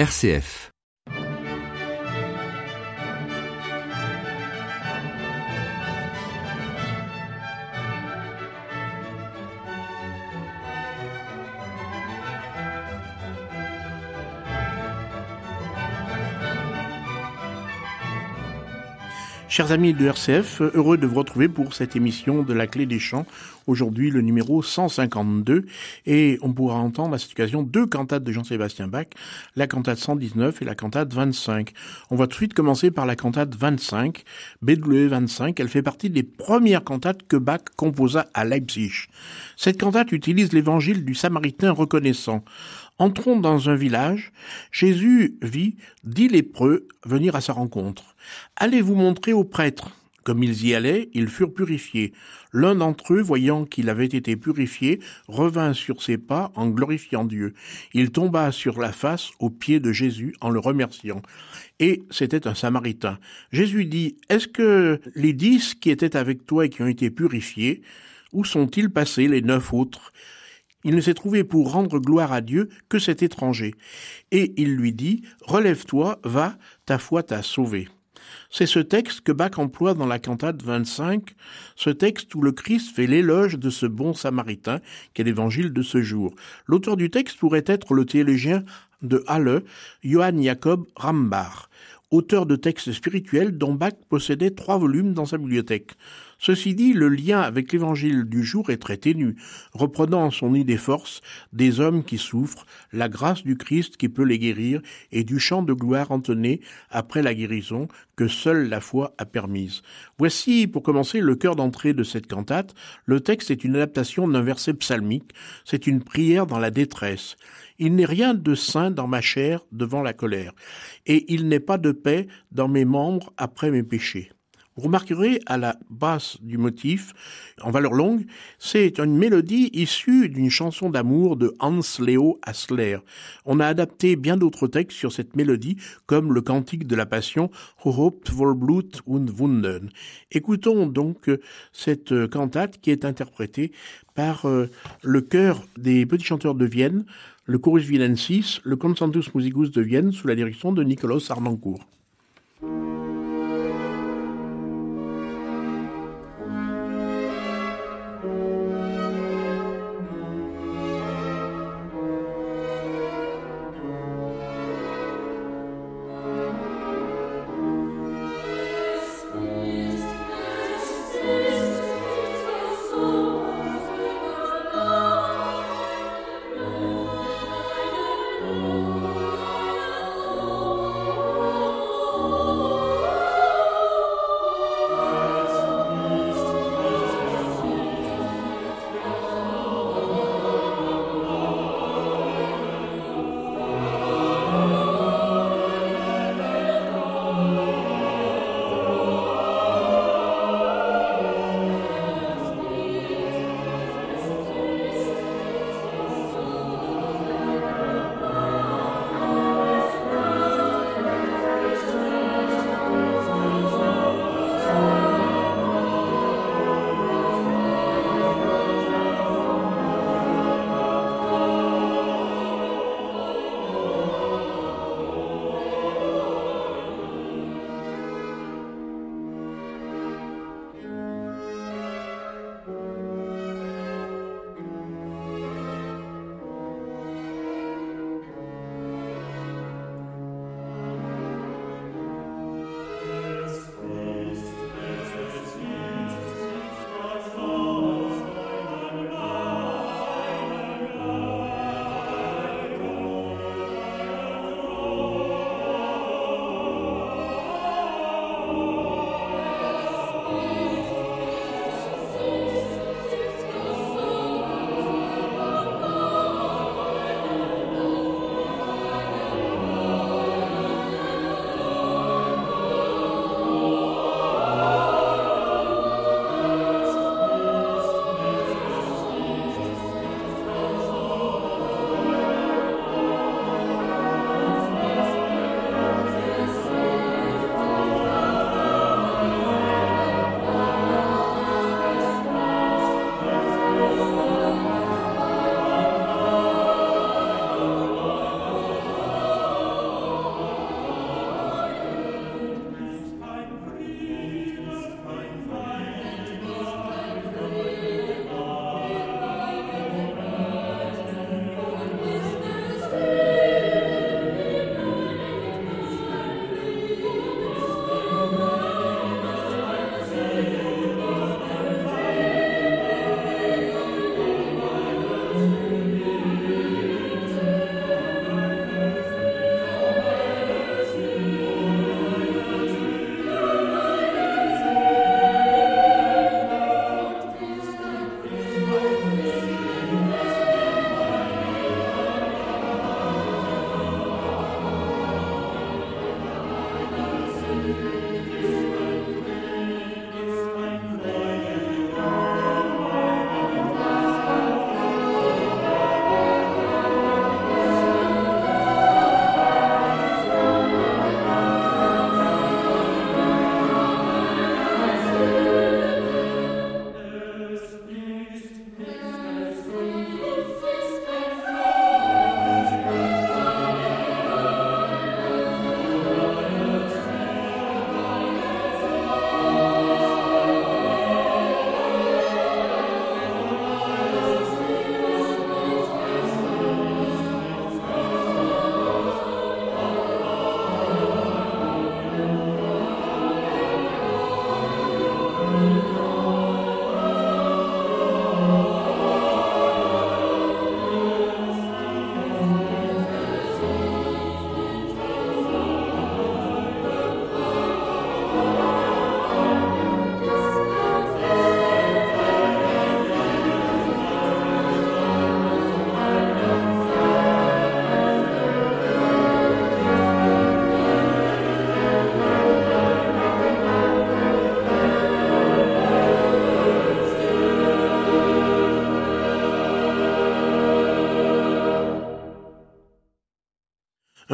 RCF Chers amis de RCF, heureux de vous retrouver pour cette émission de la clé des champs. Aujourd'hui, le numéro 152. Et on pourra entendre à cette occasion deux cantates de Jean-Sébastien Bach, la cantate 119 et la cantate 25. On va tout de suite commencer par la cantate 25, BW 25. Elle fait partie des premières cantates que Bach composa à Leipzig. Cette cantate utilise l'évangile du Samaritain reconnaissant. Entrons dans un village. Jésus vit dix lépreux venir à sa rencontre. Allez vous montrer aux prêtres. Comme ils y allaient, ils furent purifiés. L'un d'entre eux, voyant qu'il avait été purifié, revint sur ses pas en glorifiant Dieu. Il tomba sur la face aux pieds de Jésus en le remerciant. Et c'était un Samaritain. Jésus dit, Est-ce que les dix qui étaient avec toi et qui ont été purifiés, où sont-ils passés les neuf autres? Il ne s'est trouvé pour rendre gloire à Dieu que cet étranger. Et il lui dit, Relève-toi, va, ta foi t'a sauvé. C'est ce texte que Bach emploie dans la cantate 25, ce texte où le Christ fait l'éloge de ce bon samaritain qu'est l'évangile de ce jour. L'auteur du texte pourrait être le théologien de Halle, Johann Jacob Rambach auteur de textes spirituels dont Bach possédait trois volumes dans sa bibliothèque. Ceci dit, le lien avec l'évangile du jour est très ténu, reprenant son idée force des hommes qui souffrent, la grâce du Christ qui peut les guérir et du chant de gloire entonné après la guérison que seule la foi a permise. Voici, pour commencer, le cœur d'entrée de cette cantate. Le texte est une adaptation d'un verset psalmique, c'est une prière dans la détresse. Il n'est rien de saint dans ma chair devant la colère, et il n'est pas de paix dans mes membres après mes péchés. Vous remarquerez à la base du motif, en valeur longue, c'est une mélodie issue d'une chanson d'amour de Hans Leo Hassler. On a adapté bien d'autres textes sur cette mélodie, comme le cantique de la Passion, Hope voll Blut und Wunden. Écoutons donc cette cantate qui est interprétée par euh, le chœur des petits chanteurs de Vienne, le Chorus Vienensis, le Concertus Musicus de Vienne sous la direction de Nicolas Arnancourt.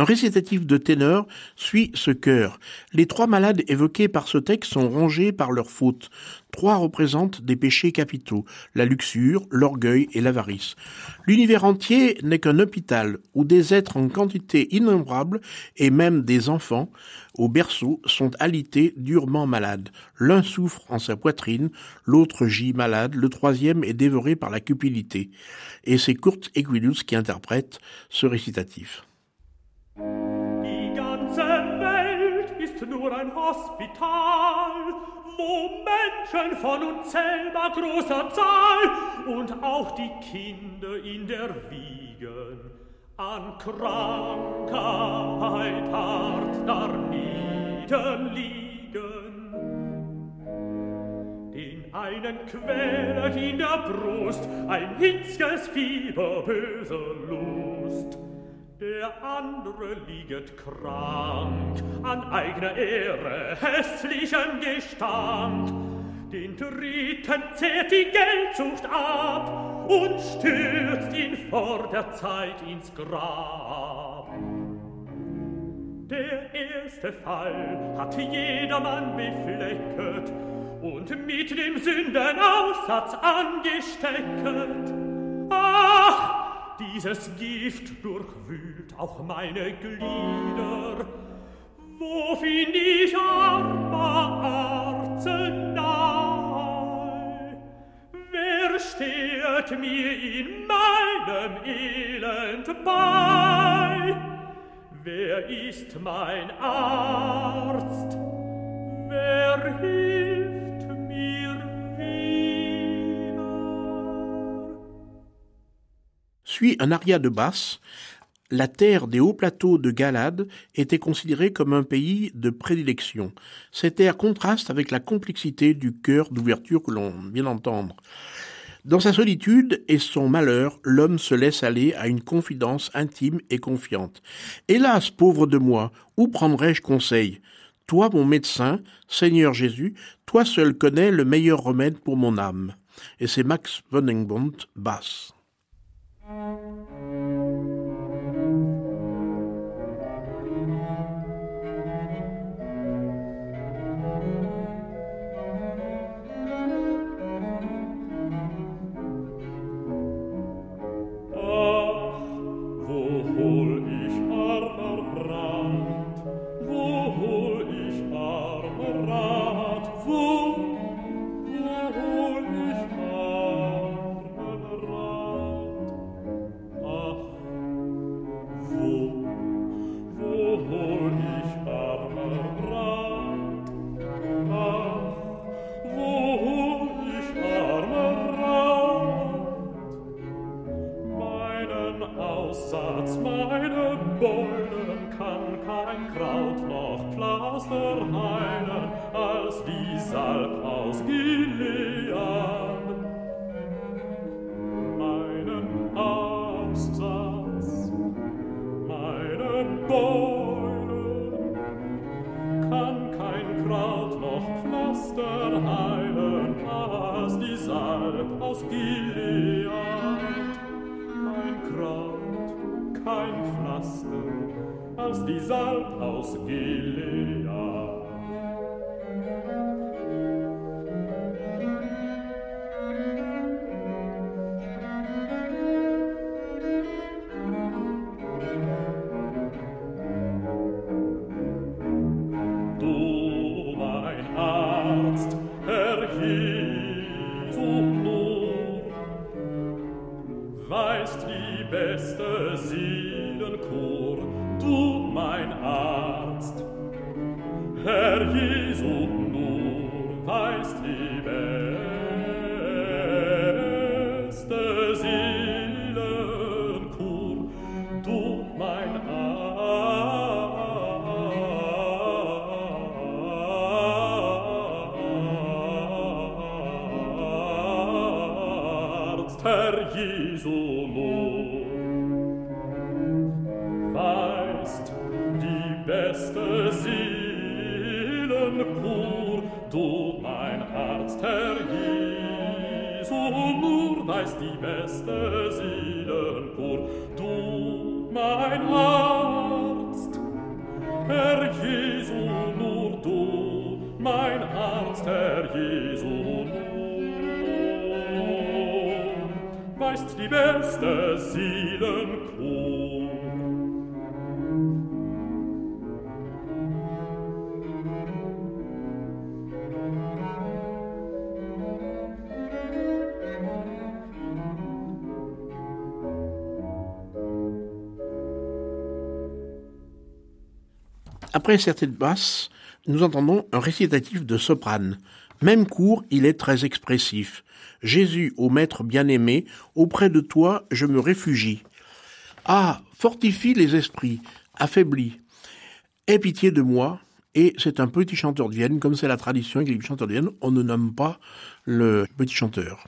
Récitatif de ténor suit ce chœur. Les trois malades évoqués par ce texte sont rongés par leurs fautes. Trois représentent des péchés capitaux, la luxure, l'orgueil et l'avarice. L'univers entier n'est qu'un hôpital où des êtres en quantité innombrable, et même des enfants, au berceau, sont alités durement malades. L'un souffre en sa poitrine, l'autre gît malade, le troisième est dévoré par la cupidité. Et c'est Kurt Equidus qui interprète ce récitatif. Nur ein Hospital, wo Menschen von unzählbar großer Zahl und auch die Kinder in der Wiegen an Krankheit hart darnieden liegen. Den einen quält in der Brust ein hitzges Fieber, böse Lust, der andere lieget krank an eigener Ehre, hässlichem Gestank. Den dritten zehrt die Geldzucht ab und stürzt ihn vor der Zeit ins Grab. Der erste Fall hat jedermann beflecket und mit dem Sündenaussatz angestecket. Ach, dieses Gift durchwühlt auch meine Glieder. Wo find ich armer Arzenei? Wer steht mir in meinem Elend bei? Wer ist mein Arzt? Wer hilft mir Suit un aria de basse. La terre des hauts plateaux de Galade était considérée comme un pays de prédilection. Cet air contraste avec la complexité du cœur d'ouverture que l'on vient d'entendre. Dans sa solitude et son malheur, l'homme se laisse aller à une confidence intime et confiante. Hélas, pauvre de moi, où prendrais-je conseil? Toi, mon médecin, Seigneur Jésus, toi seul connais le meilleur remède pour mon âme. Et c'est Max von basse. Thank you. sono weißt die beste Seelenkur du mein Herz Herr so nur weißt die beste Seelenkur du mein Arzt Herr Jesu nur du mein Arzt Herr Jesu nur Après certaines basses, nous entendons un récitatif de soprane. Même cours, il est très expressif. Jésus, ô Maître bien-aimé, auprès de toi je me réfugie. Ah, fortifie les esprits, affaiblis. Aie pitié de moi, et c'est un petit chanteur de Vienne, comme c'est la tradition avec les chanteurs de Vienne, on ne nomme pas le petit chanteur.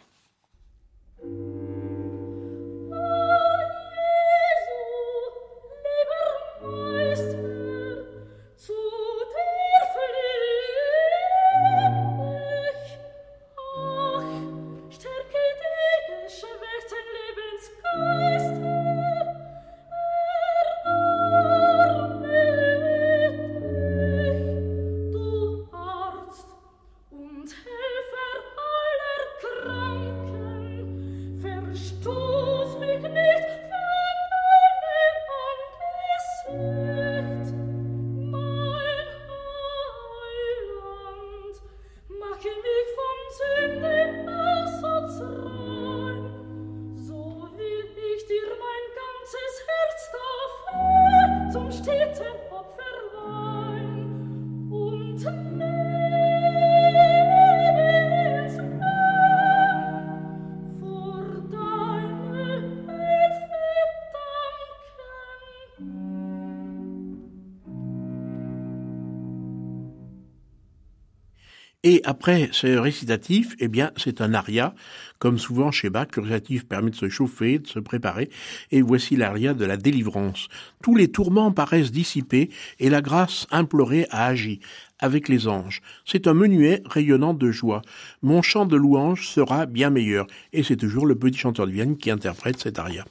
Après ce récitatif, eh bien, c'est un aria, comme souvent chez Bach, le récitatif permet de se chauffer, de se préparer, et voici l'aria de la délivrance. Tous les tourments paraissent dissipés, et la grâce implorée a agi avec les anges. C'est un menuet rayonnant de joie. Mon chant de louange sera bien meilleur. Et c'est toujours le petit chanteur de Vienne qui interprète cet aria.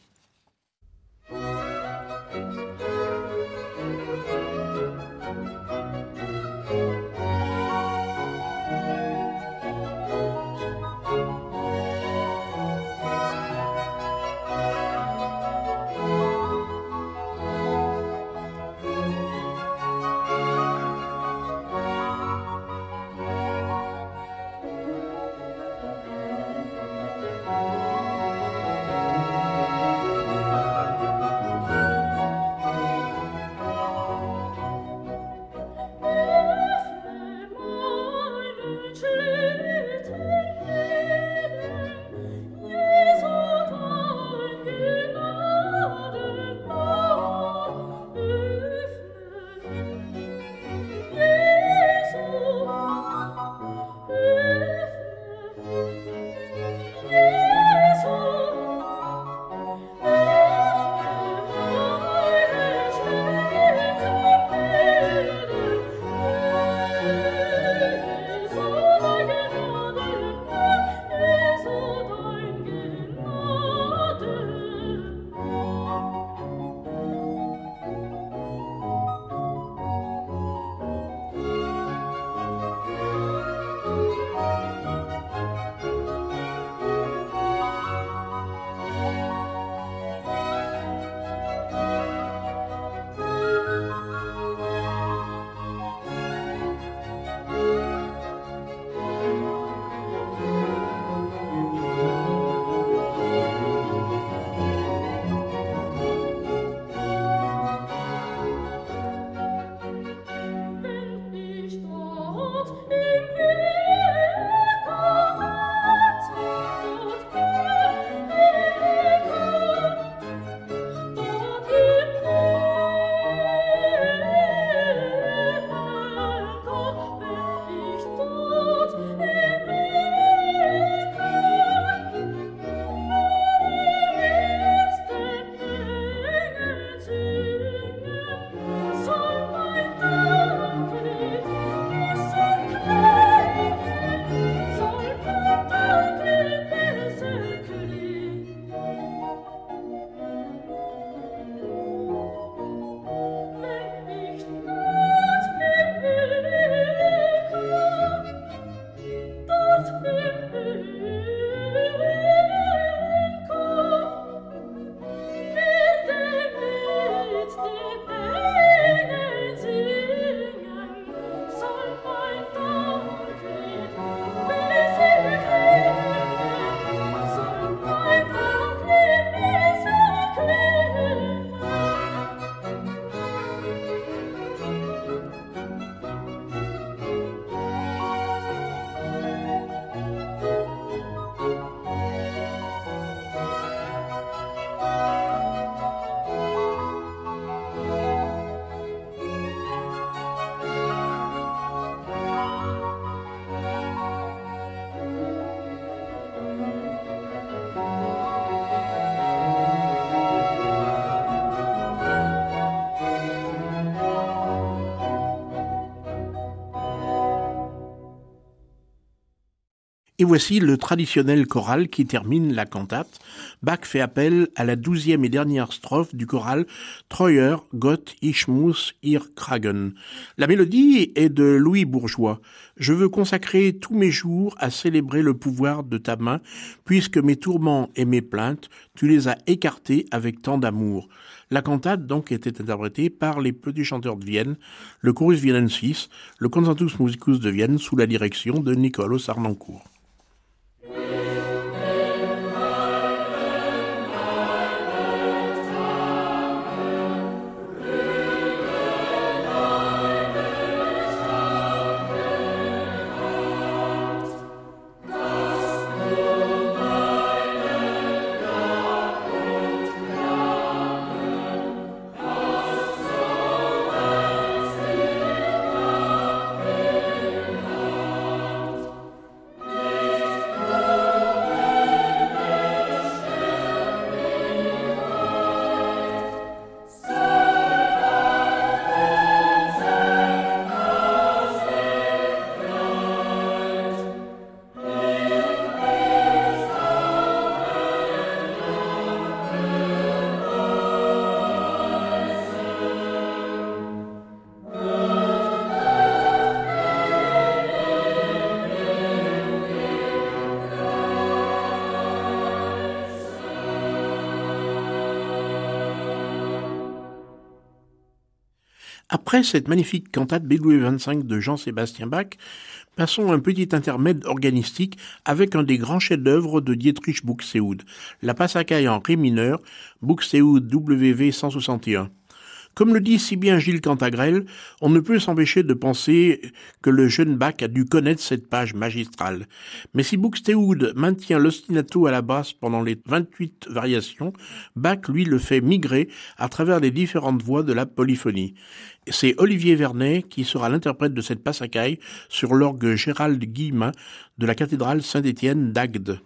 Et voici le traditionnel choral qui termine la cantate. Bach fait appel à la douzième et dernière strophe du choral Treuer Gott ich muss ihr Kragen. La mélodie est de Louis Bourgeois. Je veux consacrer tous mes jours à célébrer le pouvoir de ta main, puisque mes tourments et mes plaintes, tu les as écartés avec tant d'amour. La cantate donc était interprétée par les petits chanteurs de Vienne, le Chorus Vienensis, le Concertus Musicus de Vienne sous la direction de Nicolas Arnoncourt. Après cette magnifique cantate BW 25 de Jean-Sébastien Bach, passons un petit intermède organistique avec un des grands chefs-d'œuvre de Dietrich Buxtehude, la Passacaille en ré mineur, Buxtehude WV 161. Comme le dit si bien Gilles Cantagrel, on ne peut s'empêcher de penser que le jeune Bach a dû connaître cette page magistrale. Mais si Buxtehude maintient l'ostinato à la basse pendant les 28 variations, Bach, lui, le fait migrer à travers les différentes voix de la polyphonie. C'est Olivier Vernet qui sera l'interprète de cette passacaille sur l'orgue Gérald Guillemin de la cathédrale Saint-Étienne d'Agde.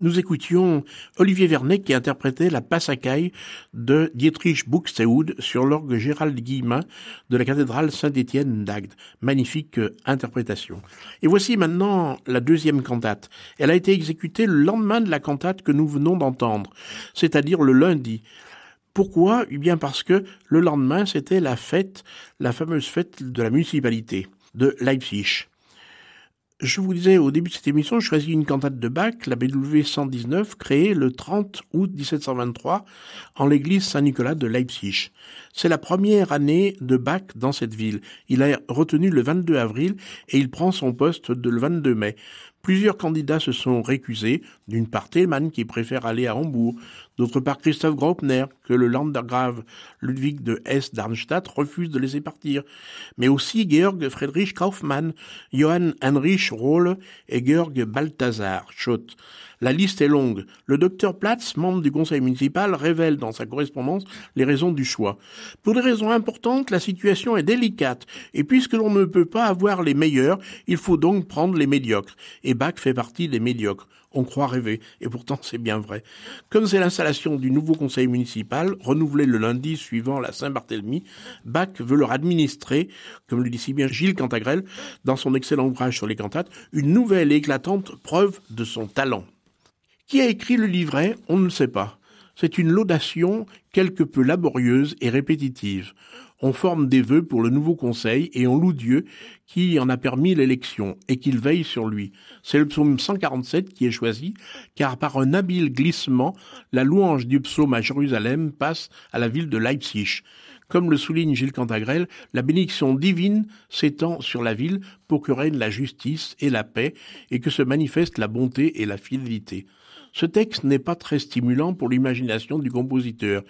Nous écoutions Olivier Vernet qui interprétait la Passacaille de Dietrich Buxtehude sur l'orgue Gérald Guillemin de la cathédrale Saint-Étienne d'Agde. Magnifique euh, interprétation. Et voici maintenant la deuxième cantate. Elle a été exécutée le lendemain de la cantate que nous venons d'entendre, c'est-à-dire le lundi. Pourquoi? Eh bien parce que le lendemain c'était la fête, la fameuse fête de la municipalité de Leipzig. Je vous disais au début de cette émission, je choisis une cantate de Bach, la BW 119, créée le 30 août 1723 en l'église Saint-Nicolas de Leipzig. C'est la première année de Bach dans cette ville. Il a retenu le 22 avril et il prend son poste le 22 mai. Plusieurs candidats se sont récusés, d'une part Thelmann qui préfère aller à Hambourg, d'autre part Christophe Graupner que le Landgrave Ludwig de Hesse-Darmstadt refuse de laisser partir, mais aussi Georg Friedrich Kaufmann, Johann Heinrich Rohle et Georg Balthasar Schott. La liste est longue. Le docteur Platz, membre du conseil municipal, révèle dans sa correspondance les raisons du choix. Pour des raisons importantes, la situation est délicate, et puisque l'on ne peut pas avoir les meilleurs, il faut donc prendre les médiocres. Et Bach fait partie des médiocres. On croit rêver, et pourtant c'est bien vrai. Comme c'est l'installation du nouveau conseil municipal, renouvelé le lundi suivant la Saint-Barthélemy, Bach veut leur administrer, comme le dit si bien Gilles Cantagrel dans son excellent ouvrage sur les cantates, une nouvelle et éclatante preuve de son talent. Qui a écrit le livret On ne sait pas. C'est une laudation quelque peu laborieuse et répétitive. On forme des vœux pour le nouveau conseil et on loue Dieu qui en a permis l'élection et qu'il veille sur lui. C'est le psaume 147 qui est choisi, car par un habile glissement, la louange du psaume à Jérusalem passe à la ville de Leipzig. Comme le souligne Gilles Cantagrel, la bénédiction divine s'étend sur la ville pour que règne la justice et la paix et que se manifeste la bonté et la fidélité. Ce texte n'est pas très stimulant pour l'imagination du compositeur,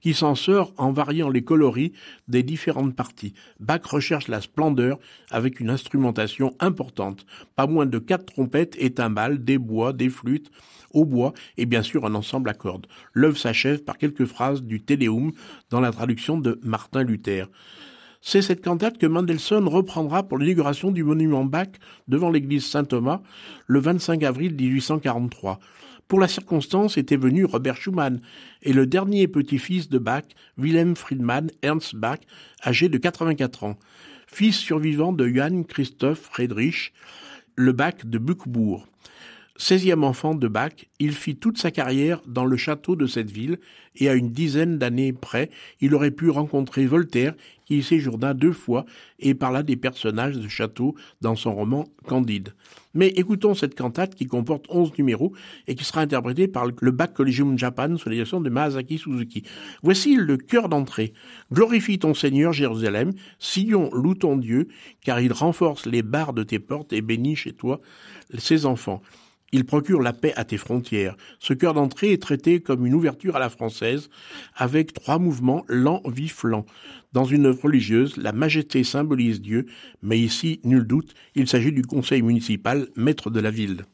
qui s'en sort en variant les coloris des différentes parties. Bach recherche la splendeur avec une instrumentation importante, pas moins de quatre trompettes et timbales, des bois, des flûtes, au bois et bien sûr un ensemble à cordes. L'œuvre s'achève par quelques phrases du Téléum dans la traduction de Martin Luther. C'est cette cantate que Mendelssohn reprendra pour l'inauguration du monument Bach devant l'église Saint-Thomas le 25 avril 1843. Pour la circonstance était venu Robert Schumann et le dernier petit-fils de Bach, Wilhelm Friedmann Ernst Bach, âgé de 84 ans, fils survivant de Johann Christoph Friedrich, le Bach de Buchbourg. Seizième enfant de Bach, il fit toute sa carrière dans le château de cette ville, et à une dizaine d'années près, il aurait pu rencontrer Voltaire, qui y séjourna deux fois et parla des personnages de château dans son roman Candide. Mais écoutons cette cantate qui comporte onze numéros et qui sera interprétée par le Bach Collegium Japan sous la direction de Maazaki Suzuki. Voici le cœur d'entrée. Glorifie ton Seigneur Jérusalem, Sion loue ton Dieu, car il renforce les barres de tes portes et bénit chez toi ses enfants. Il procure la paix à tes frontières. Ce cœur d'entrée est traité comme une ouverture à la française, avec trois mouvements lents, vifs, lents. Dans une œuvre religieuse, la majesté symbolise Dieu, mais ici, nul doute, il s'agit du conseil municipal, maître de la ville.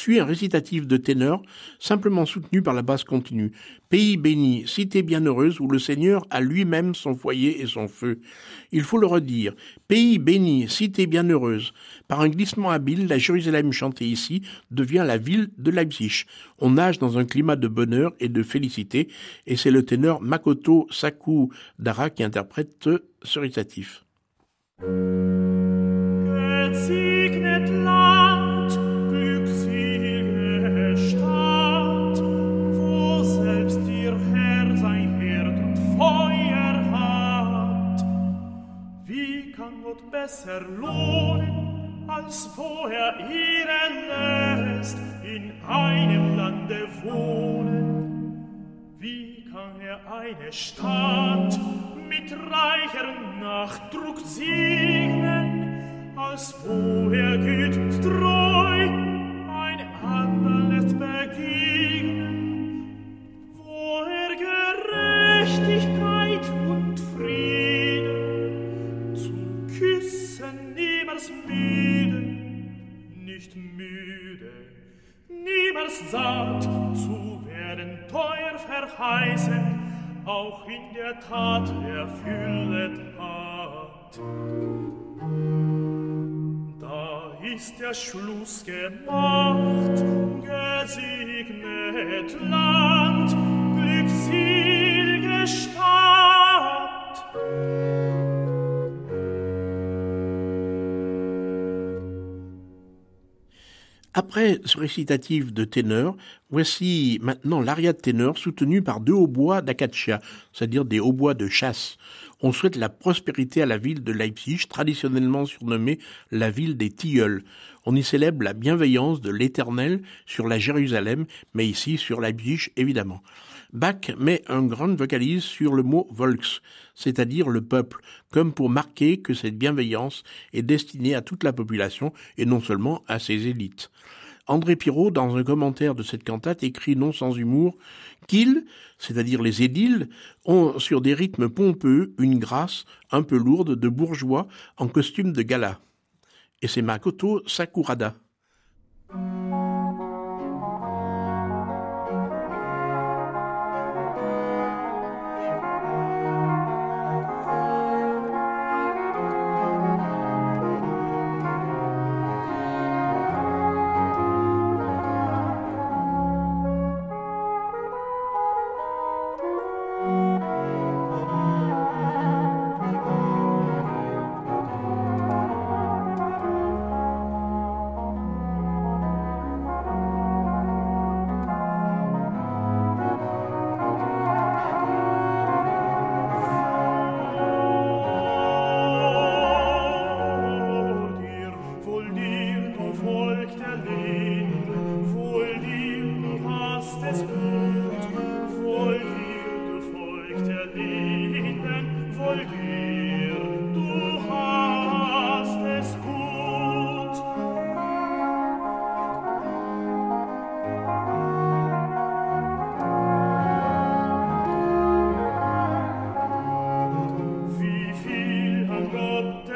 Suit un récitatif de ténor, simplement soutenu par la basse continue. Pays béni, cité bienheureuse où le Seigneur a lui-même son foyer et son feu. Il faut le redire. Pays béni, cité bienheureuse. Par un glissement habile, la Jérusalem chantée ici devient la ville de Leipzig. On nage dans un climat de bonheur et de félicité, et c'est le ténor Makoto Saku Dara qui interprète ce récitatif. Besser lohnen, als wo er ihren lässt, in einem Lande wohnen. Wie kann er eine Stadt mit reicher Nachdruck segnen, als wo er und treu ein ander lässt begegnen, wo er Gerechtigkeit niemals satt zu werden teuer verheißen, auch in der Tat erfüllet hat. Da ist der Schluss gemacht, gesegnet Land, glückselige Stadt. Après ce récitatif de ténor, voici maintenant l'aria de ténor soutenu par deux hautbois d'acacia, c'est-à-dire des hautbois de chasse. On souhaite la prospérité à la ville de Leipzig, traditionnellement surnommée la ville des tilleuls. On y célèbre la bienveillance de l'Éternel sur la Jérusalem, mais ici sur Leipzig évidemment. Bach met un grand vocalise sur le mot Volks, c'est-à-dire le peuple, comme pour marquer que cette bienveillance est destinée à toute la population et non seulement à ses élites. André Pirot, dans un commentaire de cette cantate, écrit non sans humour qu'ils, c'est-à-dire les édiles, ont sur des rythmes pompeux une grâce un peu lourde de bourgeois en costume de gala. Et c'est Makoto Sakurada.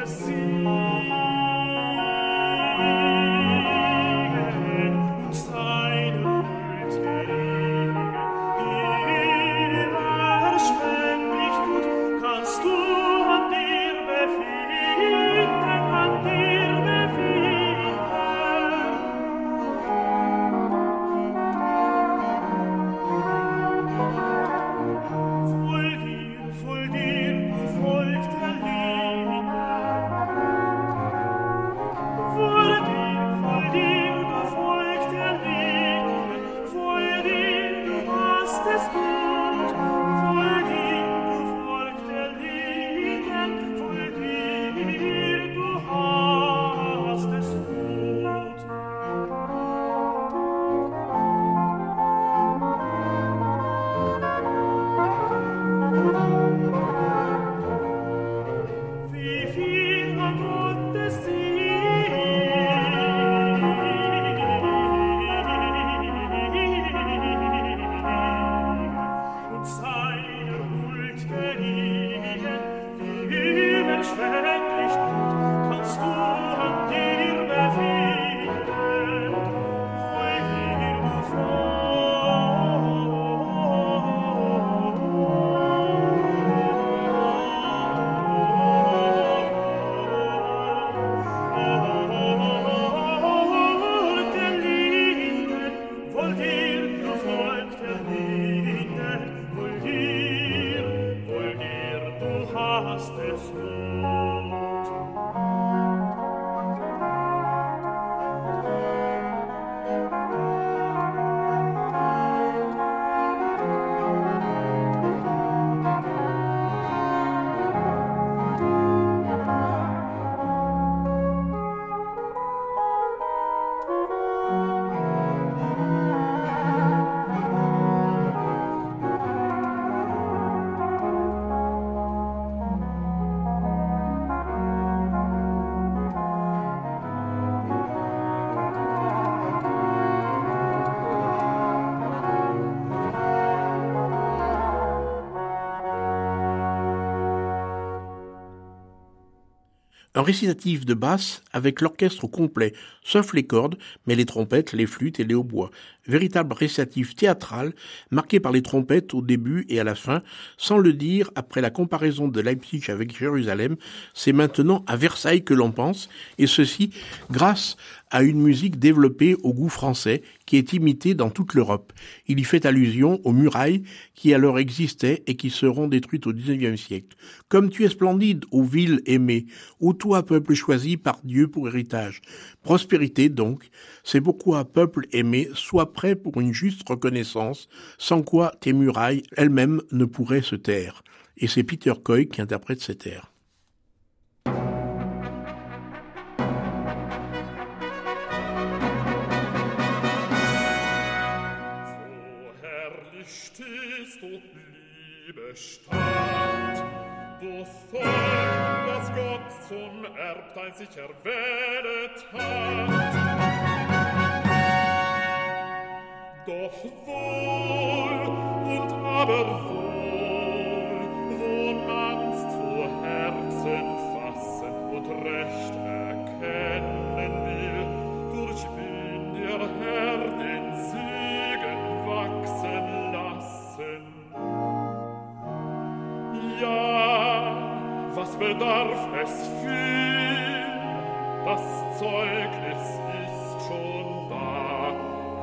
assim. Un récitatif de basse avec l'orchestre complet, sauf les cordes, mais les trompettes, les flûtes et les hautbois. Véritable récitatif théâtral, marqué par les trompettes au début et à la fin. Sans le dire, après la comparaison de Leipzig avec Jérusalem, c'est maintenant à Versailles que l'on pense, et ceci grâce à une musique développée au goût français qui est imitée dans toute l'Europe. Il y fait allusion aux murailles qui alors existaient et qui seront détruites au XIXe siècle. Comme tu es splendide, ô ville aimée, ô toi peuple choisi par Dieu pour héritage. Prospérité donc, c'est pourquoi peuple aimé, sois prêt pour une juste reconnaissance, sans quoi tes murailles elles-mêmes ne pourraient se taire. Et c'est Peter Coy qui interprète cet air. Sich erwählet hat. Doch wohl und aber wohl, wo man's zu Herzen fassen und recht erkennen will, durch wen der Herr den Segen wachsen lassen. Ja, was bedarf es viel? Das Zeugnis ist schon da.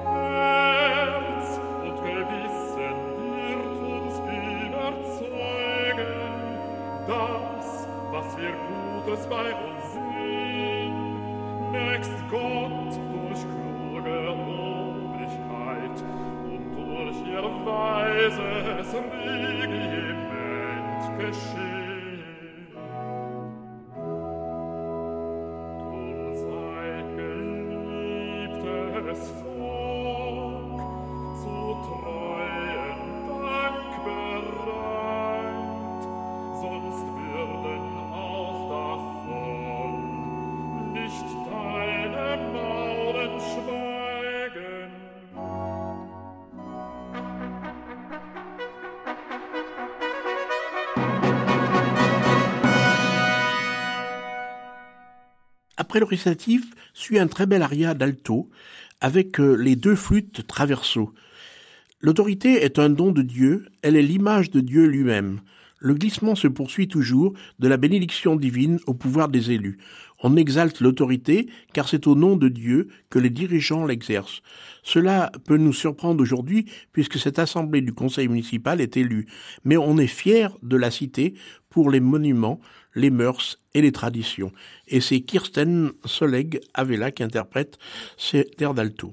Herz und Gewissen wird uns überzeugen, das, was wir Gutes bei uns sehen, nächst Gott durch kluge Obrigkeit und durch ihr weises Regiment geschehen. Après le récitatif, suit un très bel aria d'alto avec euh, les deux flûtes traverso. L'autorité est un don de Dieu, elle est l'image de Dieu lui-même. Le glissement se poursuit toujours de la bénédiction divine au pouvoir des élus. On exalte l'autorité car c'est au nom de Dieu que les dirigeants l'exercent. Cela peut nous surprendre aujourd'hui puisque cette assemblée du conseil municipal est élue, mais on est fier de la citer pour les monuments, les mœurs et les traditions. Et c'est Kirsten Soleg Avela qui interprète cet air d'alto.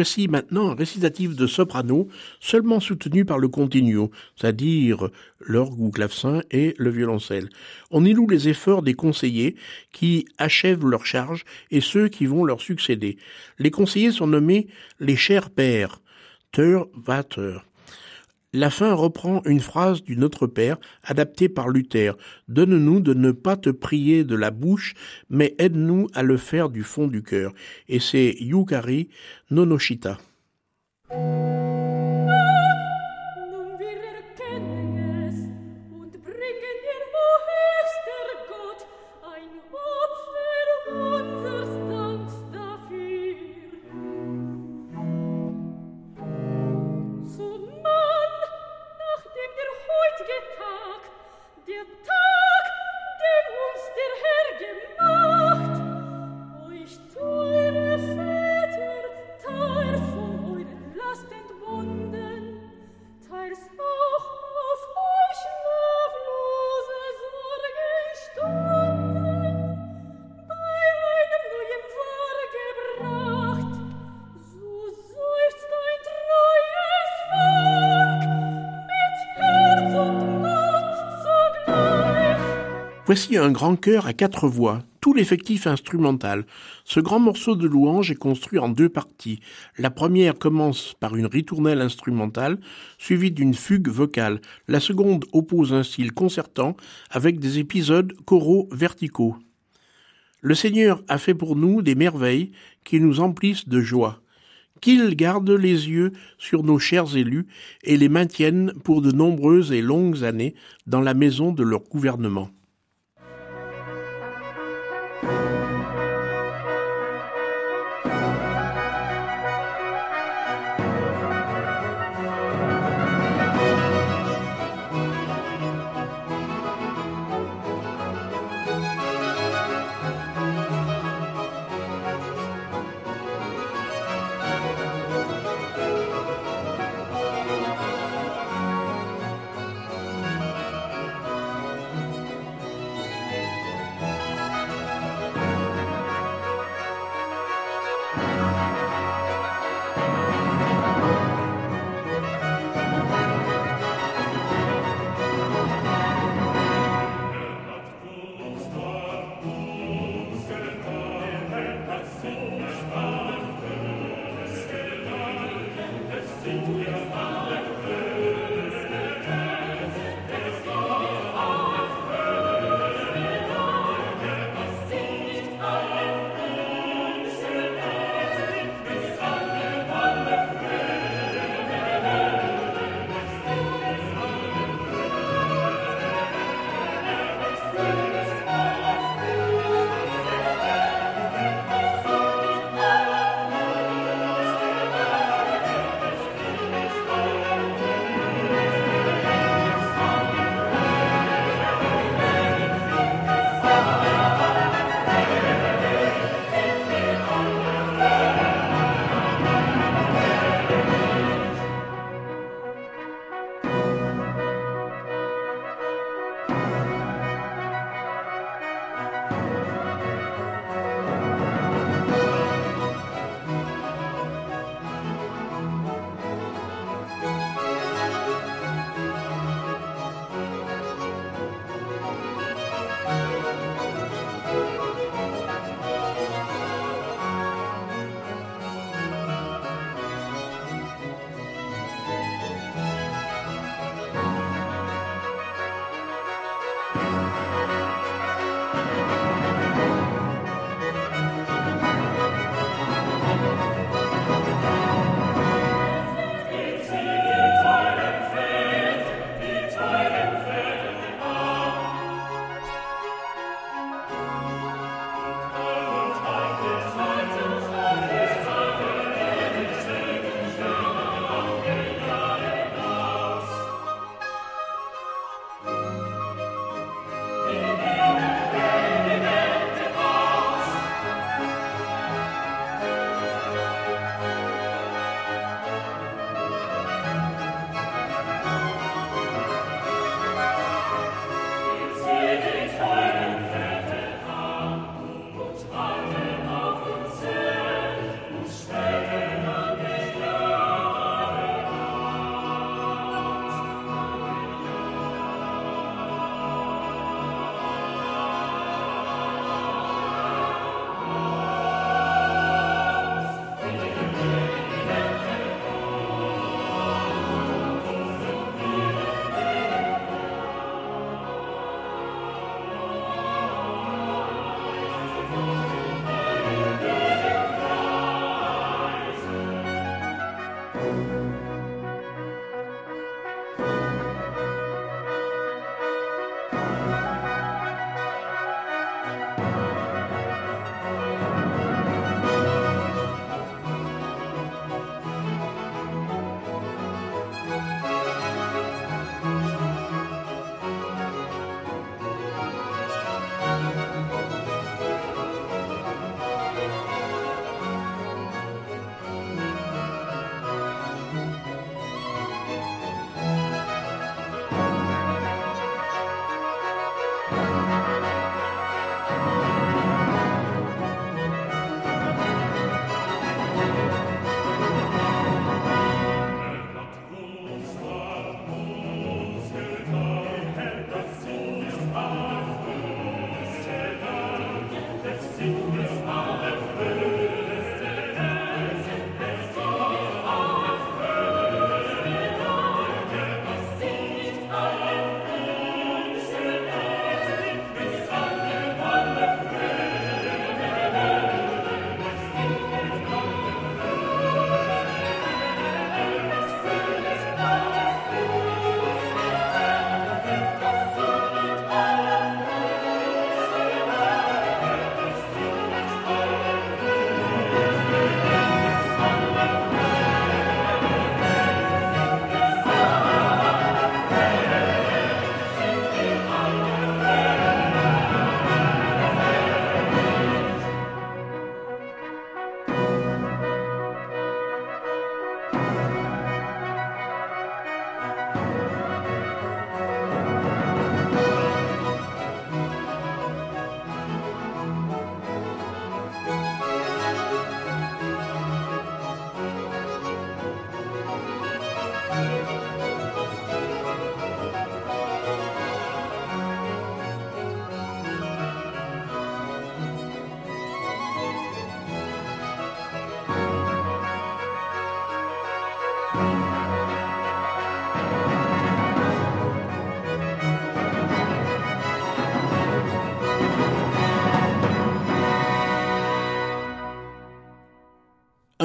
Voici maintenant un récitatif de soprano seulement soutenu par le continuo, c'est-à-dire l'orgue ou clavecin et le violoncelle. On y loue les efforts des conseillers qui achèvent leur charge et ceux qui vont leur succéder. Les conseillers sont nommés les chers pères, Ter. La fin reprend une phrase du Notre Père adaptée par Luther. Donne-nous de ne pas te prier de la bouche, mais aide-nous à le faire du fond du cœur. Et c'est Yukari Nonoshita. Voici un grand chœur à quatre voix, tout l'effectif instrumental. Ce grand morceau de louange est construit en deux parties. La première commence par une ritournelle instrumentale, suivie d'une fugue vocale. La seconde oppose un style concertant avec des épisodes choraux verticaux. Le Seigneur a fait pour nous des merveilles qui nous emplissent de joie. Qu'il garde les yeux sur nos chers élus et les maintienne pour de nombreuses et longues années dans la maison de leur gouvernement.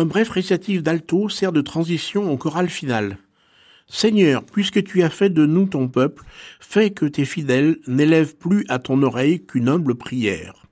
Un bref récitatif d'alto sert de transition au choral final. Seigneur, puisque tu as fait de nous ton peuple, fais que tes fidèles n'élèvent plus à ton oreille qu'une humble prière.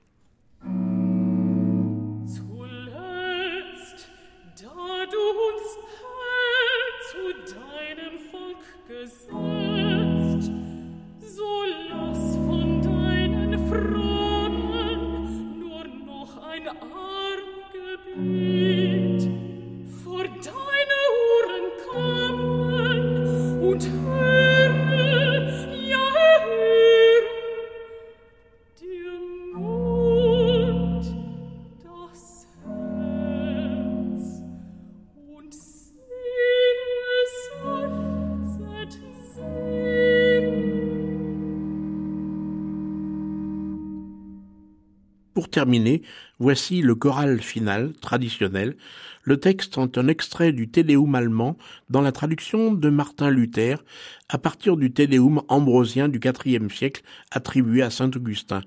Pour terminer, voici le choral final, traditionnel. Le texte est un extrait du Téléum allemand dans la traduction de Martin Luther à partir du Téléum ambrosien du IVe siècle attribué à Saint Augustin.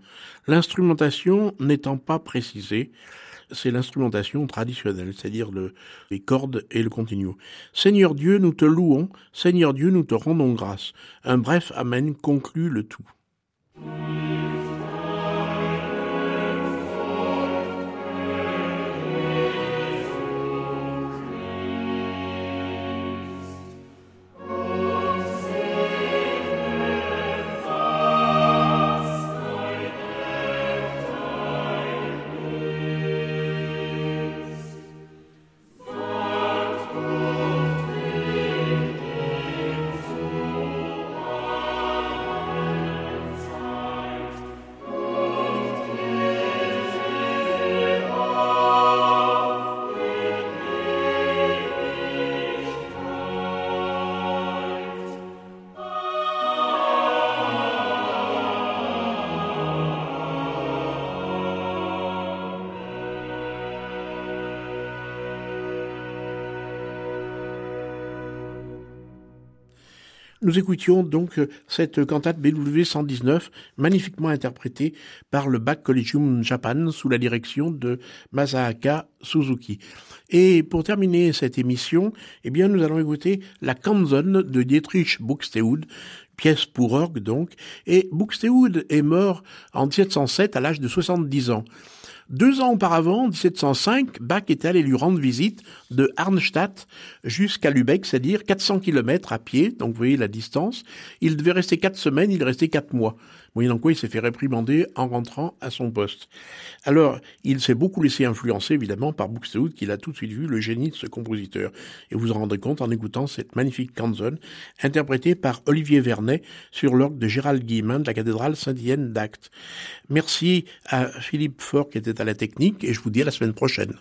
L'instrumentation n'étant pas précisée, c'est l'instrumentation traditionnelle, c'est-à-dire les cordes et le continuo. Seigneur Dieu, nous te louons, Seigneur Dieu, nous te rendons grâce. Un bref Amen conclut le tout. Nous écoutions donc cette cantate BW 119, magnifiquement interprétée par le Bach Collegium Japan sous la direction de Masahaka Suzuki. Et pour terminer cette émission, eh bien, nous allons écouter la Kanzon de Dietrich Buxtehude, pièce pour orgue donc, et Buxtehude est mort en 1707 à l'âge de 70 ans. Deux ans auparavant, en 1705, Bach était allé lui rendre visite de Arnstadt jusqu'à Lübeck, c'est-à-dire 400 km à pied, donc vous voyez la distance. Il devait rester quatre semaines, il restait quatre mois moyennant quoi il s'est fait réprimander en rentrant à son poste. Alors, il s'est beaucoup laissé influencer, évidemment, par Buxtehude, qu'il a tout de suite vu le génie de ce compositeur. Et vous en rendrez compte en écoutant cette magnifique canzone, interprétée par Olivier Vernet sur l'orgue de Gérald Guillemin de la cathédrale Saint-Dienne d'Acte. Merci à Philippe Faure qui était à la technique, et je vous dis à la semaine prochaine.